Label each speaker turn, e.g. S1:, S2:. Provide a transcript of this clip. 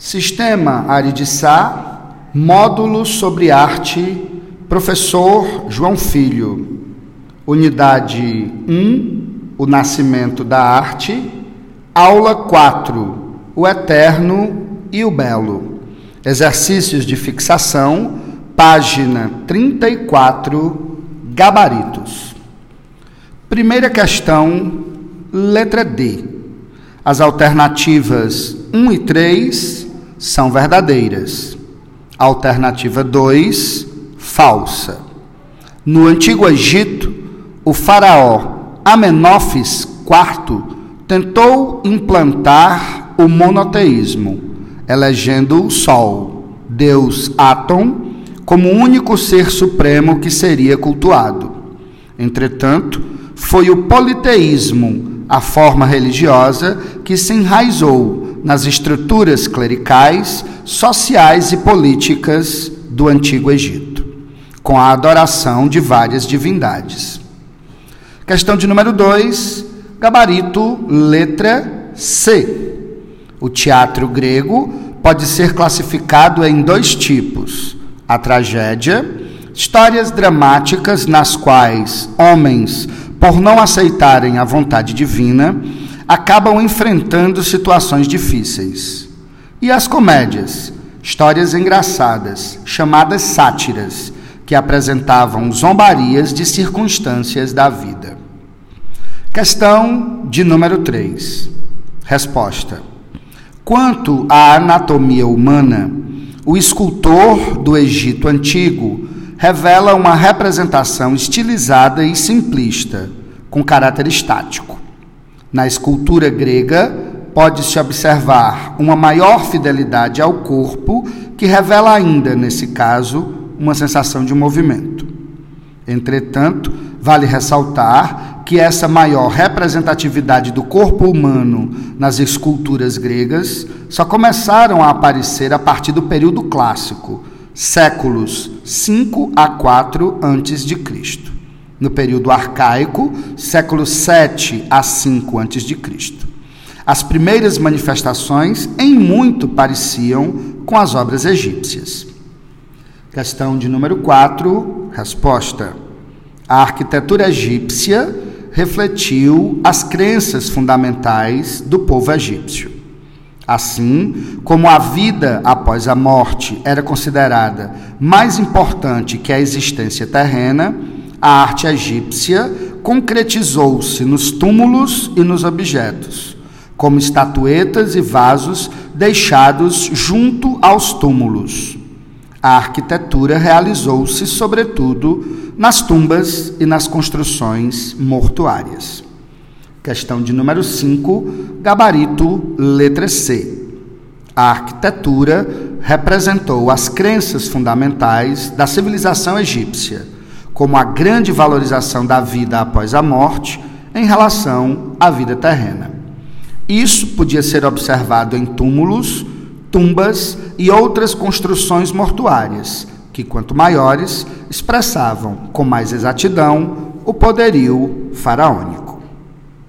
S1: Sistema Aridissá, módulo sobre arte, professor João Filho. Unidade 1, o nascimento da arte. Aula 4, o eterno e o belo. Exercícios de fixação, página 34, gabaritos. Primeira questão, letra D. As alternativas 1 e 3 são verdadeiras. Alternativa 2, falsa. No Antigo Egito, o faraó Amenófis IV tentou implantar o monoteísmo, elegendo o Sol, Deus Atom, como o único ser supremo que seria cultuado. Entretanto, foi o politeísmo, a forma religiosa que se enraizou nas estruturas clericais, sociais e políticas do Antigo Egito, com a adoração de várias divindades. Questão de número 2, gabarito, letra C. O teatro grego pode ser classificado em dois tipos: a tragédia, histórias dramáticas nas quais homens, por não aceitarem a vontade divina, acabam enfrentando situações difíceis. E as comédias, histórias engraçadas, chamadas sátiras, que apresentavam zombarias de circunstâncias da vida. Questão de número 3. Resposta: Quanto à anatomia humana, o escultor do Egito antigo revela uma representação estilizada e simplista, com caráter estático. Na escultura grega, pode-se observar uma maior fidelidade ao corpo, que revela ainda, nesse caso, uma sensação de movimento. Entretanto, vale ressaltar que essa maior representatividade do corpo humano nas esculturas gregas só começaram a aparecer a partir do período clássico, séculos 5 a 4 antes de Cristo no período arcaico, século 7 a 5 a.C. As primeiras manifestações em muito pareciam com as obras egípcias. Questão de número 4, resposta. A arquitetura egípcia refletiu as crenças fundamentais do povo egípcio. Assim como a vida após a morte era considerada mais importante que a existência terrena, a arte egípcia concretizou-se nos túmulos e nos objetos, como estatuetas e vasos deixados junto aos túmulos. A arquitetura realizou-se, sobretudo, nas tumbas e nas construções mortuárias. Questão de número 5, gabarito, letra C. A arquitetura representou as crenças fundamentais da civilização egípcia como a grande valorização da vida após a morte em relação à vida terrena. Isso podia ser observado em túmulos, tumbas e outras construções mortuárias, que, quanto maiores, expressavam com mais exatidão o poderio faraônico.